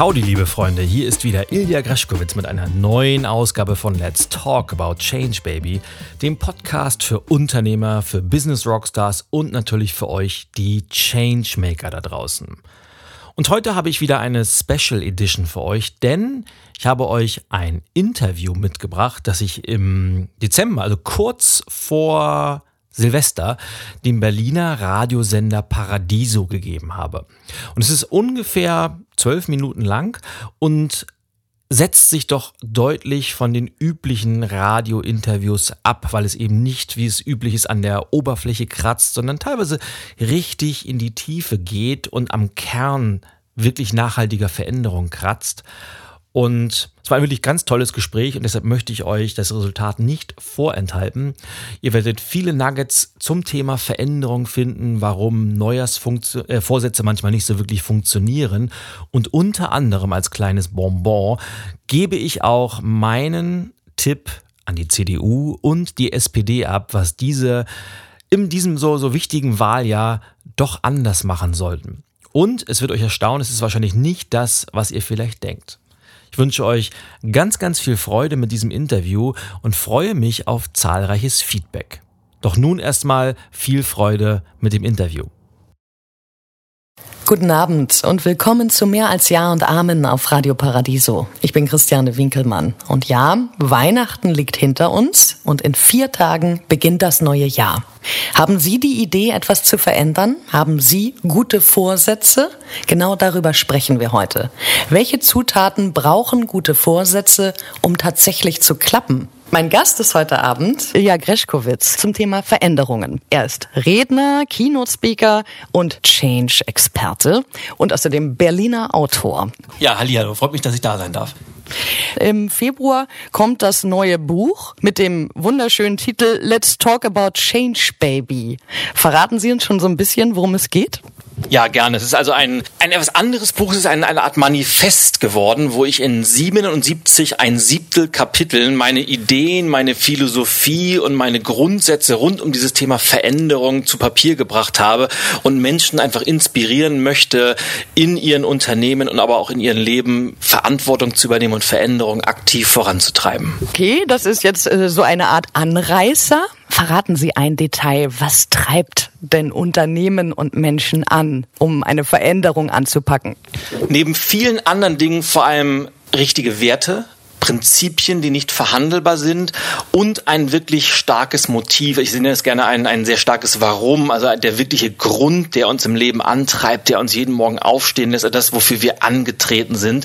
Howdy, liebe Freunde, hier ist wieder Ilja Greschkowitz mit einer neuen Ausgabe von Let's Talk About Change Baby, dem Podcast für Unternehmer, für Business Rockstars und natürlich für euch, die Changemaker da draußen. Und heute habe ich wieder eine Special Edition für euch, denn ich habe euch ein Interview mitgebracht, das ich im Dezember, also kurz vor Silvester dem Berliner Radiosender Paradiso gegeben habe. Und es ist ungefähr zwölf Minuten lang und setzt sich doch deutlich von den üblichen Radiointerviews ab, weil es eben nicht, wie es üblich ist, an der Oberfläche kratzt, sondern teilweise richtig in die Tiefe geht und am Kern wirklich nachhaltiger Veränderung kratzt. Und es war ein wirklich ganz tolles Gespräch und deshalb möchte ich euch das Resultat nicht vorenthalten. Ihr werdet viele Nuggets zum Thema Veränderung finden, warum Neujahrsvorsätze äh, manchmal nicht so wirklich funktionieren. Und unter anderem als kleines Bonbon gebe ich auch meinen Tipp an die CDU und die SPD ab, was diese in diesem so, so wichtigen Wahljahr doch anders machen sollten. Und es wird euch erstaunen, es ist wahrscheinlich nicht das, was ihr vielleicht denkt. Ich wünsche euch ganz, ganz viel Freude mit diesem Interview und freue mich auf zahlreiches Feedback. Doch nun erstmal viel Freude mit dem Interview. Guten Abend und willkommen zu Mehr als Ja und Amen auf Radio Paradiso. Ich bin Christiane Winkelmann. Und ja, Weihnachten liegt hinter uns und in vier Tagen beginnt das neue Jahr. Haben Sie die Idee, etwas zu verändern? Haben Sie gute Vorsätze? Genau darüber sprechen wir heute. Welche Zutaten brauchen gute Vorsätze, um tatsächlich zu klappen? Mein Gast ist heute Abend Ilja Greschkowitz zum Thema Veränderungen. Er ist Redner, Keynote-Speaker und Change-Experte und außerdem Berliner Autor. Ja, hallo, freut mich, dass ich da sein darf. Im Februar kommt das neue Buch mit dem wunderschönen Titel Let's Talk About Change Baby. Verraten Sie uns schon so ein bisschen, worum es geht? Ja, gerne. Es ist also ein, ein etwas anderes Buch. Es ist eine, eine Art Manifest geworden, wo ich in 77 ein Siebtel Kapiteln meine Ideen, meine Philosophie und meine Grundsätze rund um dieses Thema Veränderung zu Papier gebracht habe und Menschen einfach inspirieren möchte, in ihren Unternehmen und aber auch in ihrem Leben Verantwortung zu übernehmen und Veränderung aktiv voranzutreiben. Okay, das ist jetzt äh, so eine Art Anreißer. Verraten Sie ein Detail. Was treibt denn Unternehmen und Menschen an, um eine Veränderung anzupacken? Neben vielen anderen Dingen vor allem richtige Werte, Prinzipien, die nicht verhandelbar sind und ein wirklich starkes Motiv. Ich nenne es gerne ein, ein sehr starkes Warum, also der wirkliche Grund, der uns im Leben antreibt, der uns jeden Morgen aufstehen lässt, das, wofür wir angetreten sind.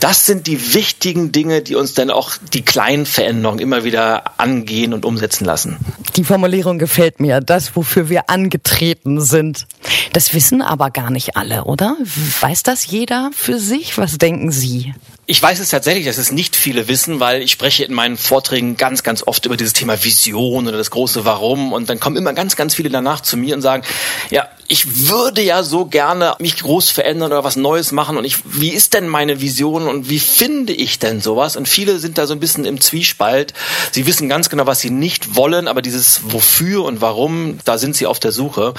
Das sind die wichtigen Dinge, die uns dann auch die kleinen Veränderungen immer wieder angehen und umsetzen lassen. Die Formulierung gefällt mir, das, wofür wir angetreten sind. Das wissen aber gar nicht alle, oder? Weiß das jeder für sich? Was denken Sie? Ich weiß es tatsächlich, dass es nicht viele wissen, weil ich spreche in meinen Vorträgen ganz, ganz oft über dieses Thema Vision oder das große Warum und dann kommen immer ganz, ganz viele danach zu mir und sagen, ja, ich würde ja so gerne mich groß verändern oder was Neues machen und ich, wie ist denn meine Vision und wie finde ich denn sowas? Und viele sind da so ein bisschen im Zwiespalt. Sie wissen ganz genau, was sie nicht wollen, aber dieses Wofür und Warum, da sind sie auf der Suche.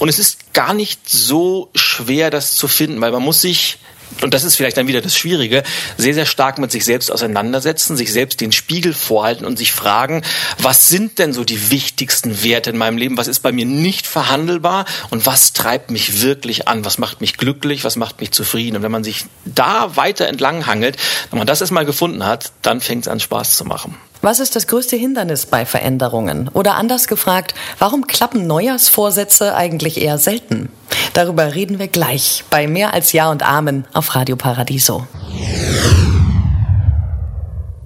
Und es ist gar nicht so schwer, das zu finden, weil man muss sich und das ist vielleicht dann wieder das Schwierige, sehr, sehr stark mit sich selbst auseinandersetzen, sich selbst den Spiegel vorhalten und sich fragen, was sind denn so die wichtigsten Werte in meinem Leben? Was ist bei mir nicht verhandelbar? Und was treibt mich wirklich an? Was macht mich glücklich? Was macht mich zufrieden? Und wenn man sich da weiter entlang hangelt, wenn man das erstmal gefunden hat, dann fängt es an Spaß zu machen. Was ist das größte Hindernis bei Veränderungen? Oder anders gefragt, warum klappen Neujahrsvorsätze eigentlich eher selten? Darüber reden wir gleich bei Mehr als Ja und Amen auf Radio Paradiso.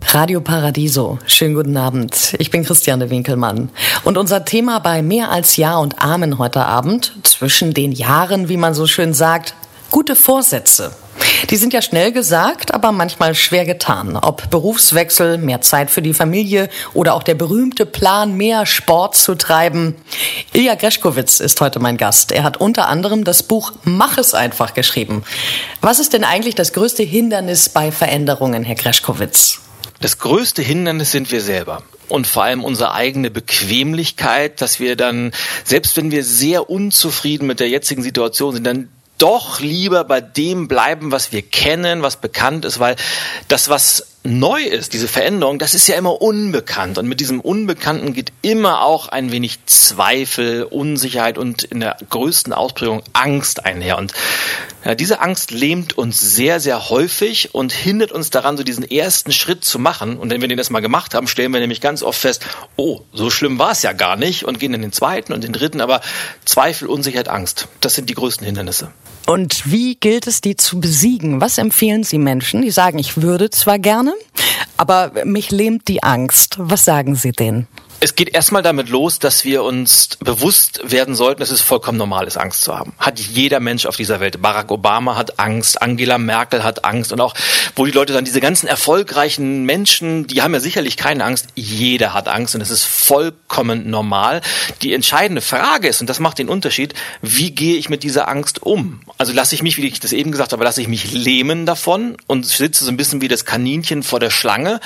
Radio Paradiso, schönen guten Abend. Ich bin Christiane Winkelmann. Und unser Thema bei Mehr als Ja und Amen heute Abend, zwischen den Jahren, wie man so schön sagt, gute Vorsätze. Die sind ja schnell gesagt, aber manchmal schwer getan. Ob Berufswechsel, mehr Zeit für die Familie oder auch der berühmte Plan, mehr Sport zu treiben. Ilja Greschkowitz ist heute mein Gast. Er hat unter anderem das Buch Mach es einfach geschrieben. Was ist denn eigentlich das größte Hindernis bei Veränderungen, Herr Greschkowitz? Das größte Hindernis sind wir selber und vor allem unsere eigene Bequemlichkeit, dass wir dann, selbst wenn wir sehr unzufrieden mit der jetzigen Situation sind, dann doch lieber bei dem bleiben, was wir kennen, was bekannt ist, weil das, was neu ist, diese Veränderung, das ist ja immer unbekannt. Und mit diesem Unbekannten geht immer auch ein wenig Zweifel, Unsicherheit und in der größten Ausprägung Angst einher. Und ja, diese Angst lähmt uns sehr, sehr häufig und hindert uns daran, so diesen ersten Schritt zu machen. Und wenn wir den erstmal gemacht haben, stellen wir nämlich ganz oft fest, oh, so schlimm war es ja gar nicht und gehen in den zweiten und den dritten. Aber Zweifel, Unsicherheit, Angst, das sind die größten Hindernisse. Und wie gilt es, die zu besiegen? Was empfehlen Sie Menschen, die sagen, ich würde zwar gerne, aber mich lähmt die Angst. Was sagen Sie denen? Es geht erstmal damit los, dass wir uns bewusst werden sollten, dass es vollkommen normal ist, Angst zu haben. Hat jeder Mensch auf dieser Welt. Barack Obama hat Angst, Angela Merkel hat Angst und auch, wo die Leute dann diese ganzen erfolgreichen Menschen, die haben ja sicherlich keine Angst. Jeder hat Angst und es ist vollkommen normal. Die entscheidende Frage ist, und das macht den Unterschied, wie gehe ich mit dieser Angst um? Also lasse ich mich, wie ich das eben gesagt habe, lasse ich mich lähmen davon und sitze so ein bisschen wie das Kaninchen vor der Schlange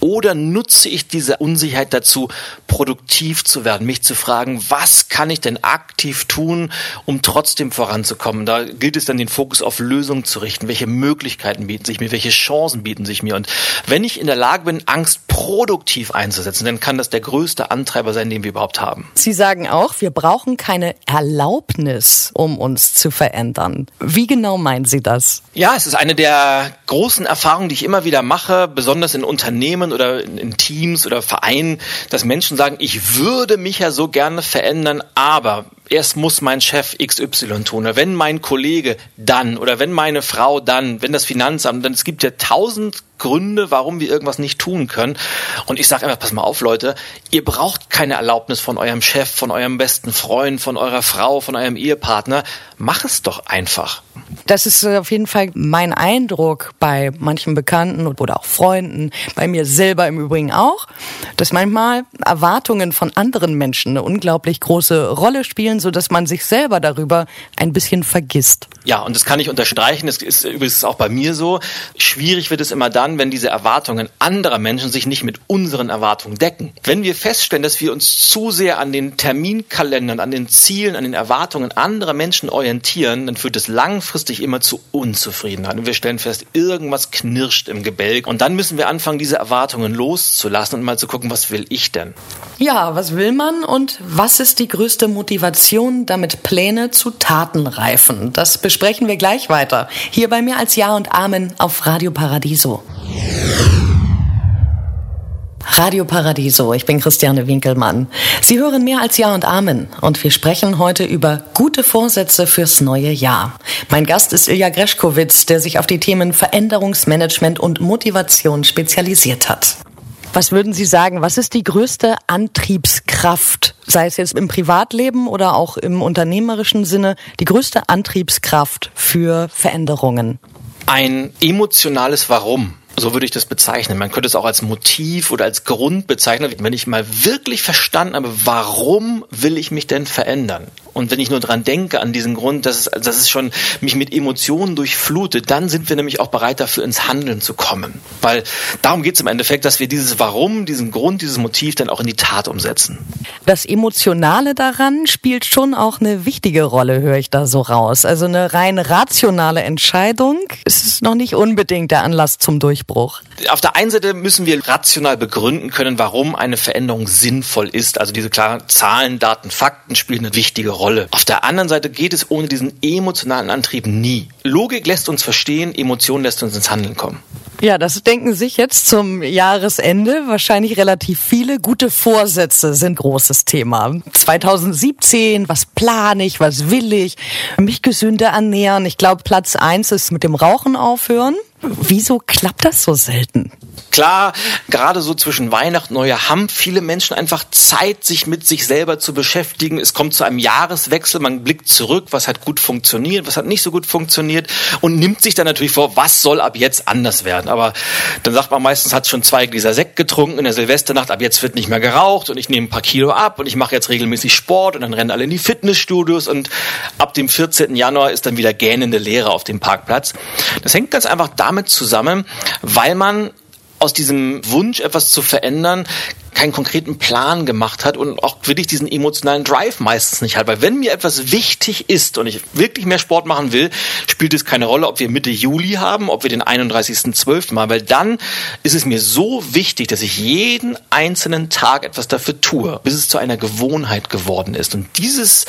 oder nutze ich diese Unsicherheit dazu, produktiv zu werden, mich zu fragen, was kann ich denn aktiv tun, um trotzdem voranzukommen? Da gilt es dann, den Fokus auf Lösungen zu richten. Welche Möglichkeiten bieten sich mir? Welche Chancen bieten sich mir? Und wenn ich in der Lage bin, Angst produktiv einzusetzen, dann kann das der größte Antreiber sein, den wir überhaupt haben. Sie sagen auch, wir brauchen keine Erlaubnis, um uns zu verändern. Wie genau meinen Sie das? Ja, es ist eine der großen Erfahrungen, die ich immer wieder mache, besonders in Unternehmen oder in Teams oder Vereinen, dass Menschen Menschen sagen, ich würde mich ja so gerne verändern, aber erst muss mein Chef XY tun. Oder wenn mein Kollege dann oder wenn meine Frau dann, wenn das Finanzamt, dann es gibt ja tausend Gründe, warum wir irgendwas nicht tun können. Und ich sage einfach, pass mal auf, Leute, ihr braucht keine Erlaubnis von eurem Chef, von eurem besten Freund, von eurer Frau, von eurem Ehepartner. Mach es doch einfach. Das ist auf jeden Fall mein Eindruck bei manchen Bekannten oder auch Freunden, bei mir selber im Übrigen auch, dass manchmal Erwartungen von anderen Menschen eine unglaublich große Rolle spielen, so dass man sich selber darüber ein bisschen vergisst. Ja, und das kann ich unterstreichen. Das ist übrigens auch bei mir so. Schwierig wird es immer dann, wenn diese Erwartungen anderer Menschen sich nicht mit unseren Erwartungen decken. Wenn wir feststellen, dass wir uns zu sehr an den Terminkalendern, an den Zielen, an den Erwartungen anderer Menschen orientieren, dann führt es langfristig immer zu Unzufriedenheit. Und wir stellen fest, irgendwas knirscht im Gebälk. Und dann müssen wir anfangen, diese Erwartungen loszulassen und mal zu gucken, was will ich denn? Ja, was will man und was ist die größte Motivation, damit Pläne zu Taten reifen? Das besprechen wir gleich weiter. Hier bei mir als Ja und Amen auf Radio Paradiso. Radio Paradiso, ich bin Christiane Winkelmann. Sie hören mehr als Ja und Amen und wir sprechen heute über gute Vorsätze fürs neue Jahr. Mein Gast ist Ilja Greschkowitz, der sich auf die Themen Veränderungsmanagement und Motivation spezialisiert hat. Was würden Sie sagen, was ist die größte Antriebskraft, sei es jetzt im Privatleben oder auch im unternehmerischen Sinne, die größte Antriebskraft für Veränderungen? Ein emotionales Warum. So würde ich das bezeichnen. Man könnte es auch als Motiv oder als Grund bezeichnen, wenn ich mal wirklich verstanden habe, warum will ich mich denn verändern? Und wenn ich nur dran denke, an diesen Grund, dass es, dass es schon mich mit Emotionen durchflutet, dann sind wir nämlich auch bereit dafür ins Handeln zu kommen. Weil darum geht es im Endeffekt, dass wir dieses Warum, diesen Grund, dieses Motiv dann auch in die Tat umsetzen. Das Emotionale daran spielt schon auch eine wichtige Rolle, höre ich da so raus. Also eine rein rationale Entscheidung ist noch nicht unbedingt der Anlass zum Durchbruch. Auf der einen Seite müssen wir rational begründen können, warum eine Veränderung sinnvoll ist. Also diese klaren Zahlen, Daten, Fakten spielen eine wichtige Rolle. Rolle. Auf der anderen Seite geht es ohne diesen emotionalen Antrieb nie. Logik lässt uns verstehen, Emotion lässt uns ins Handeln kommen. Ja, das denken sich jetzt zum Jahresende wahrscheinlich relativ viele. Gute Vorsätze sind großes Thema. 2017, was plane ich, was will ich? Mich gesünder ernähren. Ich glaube, Platz eins ist mit dem Rauchen aufhören. Wieso klappt das so selten? Klar, gerade so zwischen Weihnachten und Neujahr haben viele Menschen einfach Zeit, sich mit sich selber zu beschäftigen. Es kommt zu einem Jahreswechsel, man blickt zurück, was hat gut funktioniert, was hat nicht so gut funktioniert und nimmt sich dann natürlich vor, was soll ab jetzt anders werden. Aber dann sagt man meistens, hat schon zwei Gläser Sekt getrunken in der Silvesternacht, ab jetzt wird nicht mehr geraucht und ich nehme ein paar Kilo ab und ich mache jetzt regelmäßig Sport und dann rennen alle in die Fitnessstudios und ab dem 14. Januar ist dann wieder gähnende Leere auf dem Parkplatz. Das hängt ganz einfach damit zusammen, weil man aus diesem Wunsch, etwas zu verändern, keinen konkreten Plan gemacht hat und auch wirklich diesen emotionalen Drive meistens nicht hat. Weil wenn mir etwas wichtig ist und ich wirklich mehr Sport machen will, spielt es keine Rolle, ob wir Mitte Juli haben, ob wir den 31.12. machen, weil dann ist es mir so wichtig, dass ich jeden einzelnen Tag etwas dafür tue, bis es zu einer Gewohnheit geworden ist. Und dieses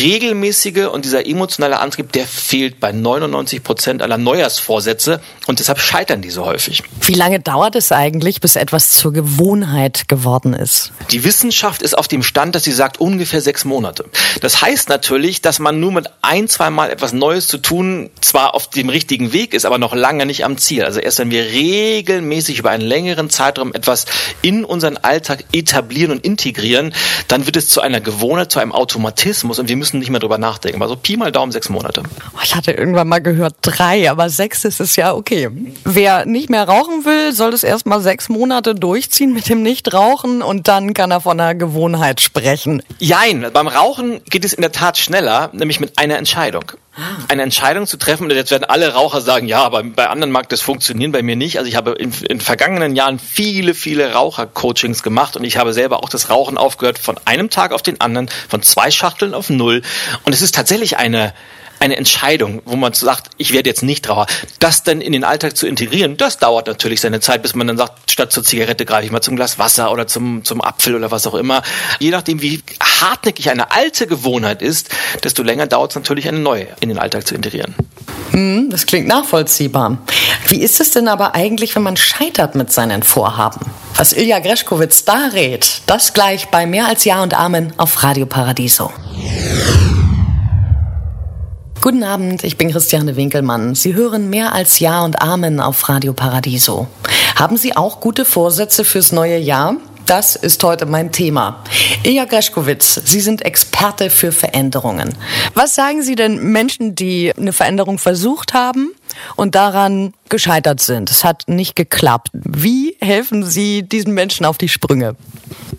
regelmäßige und dieser emotionale Antrieb, der fehlt bei 99 Prozent aller Neujahrsvorsätze und deshalb scheitern die so häufig. Wie lange dauert es eigentlich, bis etwas zur Gewohnheit geworden geworden ist? Die Wissenschaft ist auf dem Stand, dass sie sagt ungefähr sechs Monate. Das heißt natürlich, dass man nur mit ein, zwei Mal etwas Neues zu tun zwar auf dem richtigen Weg ist, aber noch lange nicht am Ziel. Also erst wenn wir regelmäßig über einen längeren Zeitraum etwas in unseren Alltag etablieren und integrieren, dann wird es zu einer Gewohnheit, zu einem Automatismus und wir müssen nicht mehr drüber nachdenken. Also Pi mal Daumen sechs Monate. Oh, ich hatte irgendwann mal gehört drei, aber sechs ist es ja okay. Wer nicht mehr rauchen will, soll es erst mal sechs Monate durchziehen mit dem Nichtrauchen Rauchen und dann kann er von einer Gewohnheit sprechen. Jein, beim Rauchen geht es in der Tat schneller, nämlich mit einer Entscheidung. Eine Entscheidung zu treffen, und jetzt werden alle Raucher sagen, ja, aber bei anderen mag das funktionieren, bei mir nicht. Also ich habe in, in vergangenen Jahren viele, viele Raucher-Coachings gemacht und ich habe selber auch das Rauchen aufgehört von einem Tag auf den anderen, von zwei Schachteln auf null. Und es ist tatsächlich eine, eine Entscheidung, wo man sagt, ich werde jetzt nicht Raucher. Das dann in den Alltag zu integrieren, das dauert natürlich seine Zeit, bis man dann sagt, statt zur Zigarette greife ich mal zum Glas Wasser oder zum, zum Apfel oder was auch immer. Je nachdem, wie hartnäckig eine alte Gewohnheit ist, desto länger dauert es natürlich, eine neue in den Alltag zu integrieren. Hm, das klingt nachvollziehbar. Wie ist es denn aber eigentlich, wenn man scheitert mit seinen Vorhaben? Was Ilja Greschkowitz da rät, das gleich bei Mehr als Ja und Amen auf Radio Paradiso. Guten Abend, ich bin Christiane Winkelmann. Sie hören mehr als Ja und Amen auf Radio Paradiso. Haben Sie auch gute Vorsätze fürs neue Jahr? Das ist heute mein Thema. Ilja Greschkowitz, Sie sind Experte für Veränderungen. Was sagen Sie denn Menschen, die eine Veränderung versucht haben und daran gescheitert sind? Es hat nicht geklappt. Wie helfen Sie diesen Menschen auf die Sprünge?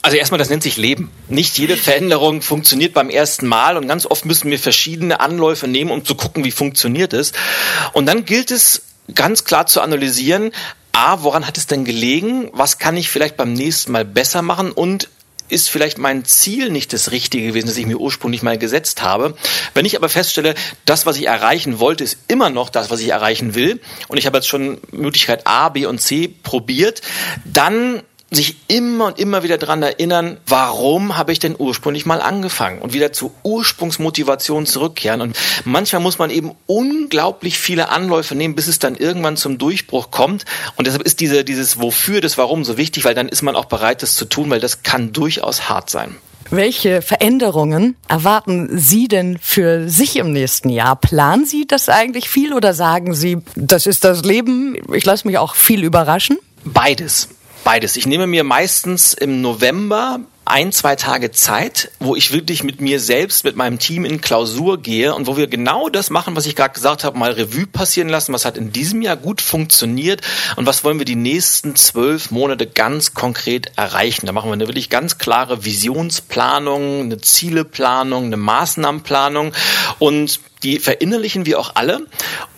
Also erstmal, das nennt sich Leben. Nicht jede Veränderung funktioniert beim ersten Mal und ganz oft müssen wir verschiedene Anläufe nehmen, um zu gucken, wie funktioniert es. Und dann gilt es ganz klar zu analysieren, A, woran hat es denn gelegen? Was kann ich vielleicht beim nächsten Mal besser machen? Und ist vielleicht mein Ziel nicht das Richtige gewesen, das ich mir ursprünglich mal gesetzt habe. Wenn ich aber feststelle, das, was ich erreichen wollte, ist immer noch das, was ich erreichen will, und ich habe jetzt schon Möglichkeit A, B und C probiert, dann sich immer und immer wieder daran erinnern, warum habe ich denn ursprünglich mal angefangen und wieder zur Ursprungsmotivation zurückkehren. Und manchmal muss man eben unglaublich viele Anläufe nehmen, bis es dann irgendwann zum Durchbruch kommt. Und deshalb ist diese, dieses Wofür, das Warum so wichtig, weil dann ist man auch bereit, das zu tun, weil das kann durchaus hart sein. Welche Veränderungen erwarten Sie denn für sich im nächsten Jahr? Planen Sie das eigentlich viel oder sagen Sie, das ist das Leben, ich lasse mich auch viel überraschen? Beides. Beides. Ich nehme mir meistens im November ein, zwei Tage Zeit, wo ich wirklich mit mir selbst, mit meinem Team in Klausur gehe und wo wir genau das machen, was ich gerade gesagt habe, mal Revue passieren lassen, was hat in diesem Jahr gut funktioniert und was wollen wir die nächsten zwölf Monate ganz konkret erreichen. Da machen wir eine wirklich ganz klare Visionsplanung, eine Zieleplanung, eine Maßnahmenplanung und die verinnerlichen wir auch alle.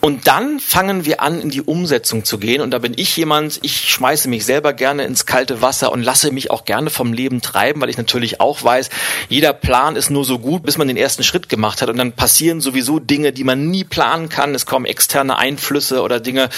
Und dann fangen wir an, in die Umsetzung zu gehen. Und da bin ich jemand, ich schmeiße mich selber gerne ins kalte Wasser und lasse mich auch gerne vom Leben treiben, weil ich natürlich auch weiß, jeder Plan ist nur so gut, bis man den ersten Schritt gemacht hat. Und dann passieren sowieso Dinge, die man nie planen kann. Es kommen externe Einflüsse oder Dinge,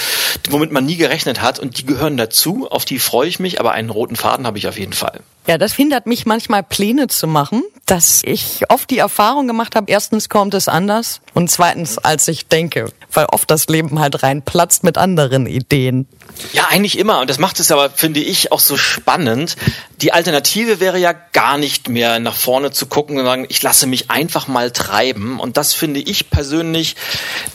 womit man nie gerechnet hat. Und die gehören dazu. Auf die freue ich mich. Aber einen roten Faden habe ich auf jeden Fall. Ja, das hindert mich manchmal Pläne zu machen, dass ich oft die Erfahrung gemacht habe, erstens kommt es anders und zweitens als ich denke, weil oft das Leben halt reinplatzt mit anderen Ideen. Ja, eigentlich immer. Und das macht es aber, finde ich, auch so spannend. Die Alternative wäre ja gar nicht mehr nach vorne zu gucken und sagen, ich lasse mich einfach mal treiben. Und das finde ich persönlich,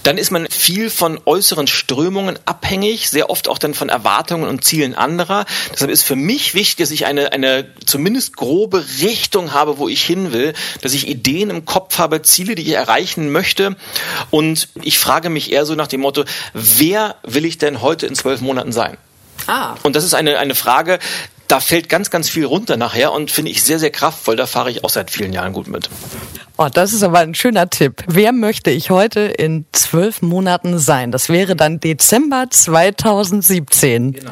dann ist man viel von äußeren Strömungen abhängig, sehr oft auch dann von Erwartungen und Zielen anderer. Deshalb ist für mich wichtig, dass ich eine, eine zumindest grobe Richtung habe, wo ich hin will, dass ich Ideen im Kopf habe, Ziele, die ich erreichen möchte. Und ich frage mich eher so nach dem Motto, wer will ich denn heute in zwölf Monaten sein? Ah. Und das ist eine, eine Frage, da fällt ganz, ganz viel runter nachher und finde ich sehr, sehr kraftvoll. Da fahre ich auch seit vielen Jahren gut mit. Oh, das ist aber ein schöner Tipp. Wer möchte ich heute in zwölf Monaten sein? Das wäre dann Dezember 2017. Genau.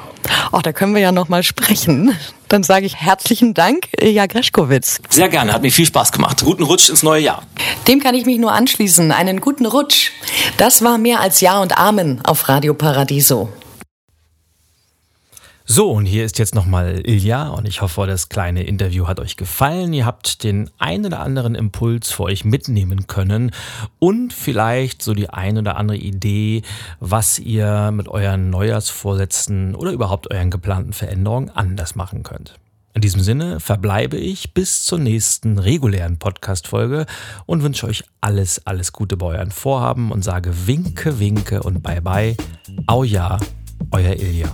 Oh, da können wir ja noch mal sprechen. Dann sage ich herzlichen Dank, Ilja Greschkowitz. Sehr gerne, hat mir viel Spaß gemacht. Guten Rutsch ins neue Jahr. Dem kann ich mich nur anschließen. Einen guten Rutsch. Das war mehr als Ja und Amen auf Radio Paradiso. So, und hier ist jetzt nochmal Ilja und ich hoffe, das kleine Interview hat euch gefallen. Ihr habt den ein oder anderen Impuls für euch mitnehmen können und vielleicht so die ein oder andere Idee, was ihr mit euren Neujahrsvorsätzen oder überhaupt euren geplanten Veränderungen anders machen könnt. In diesem Sinne verbleibe ich bis zur nächsten regulären Podcast-Folge und wünsche euch alles, alles Gute bei euren Vorhaben und sage Winke, Winke und Bye Bye. Au ja, euer Ilja.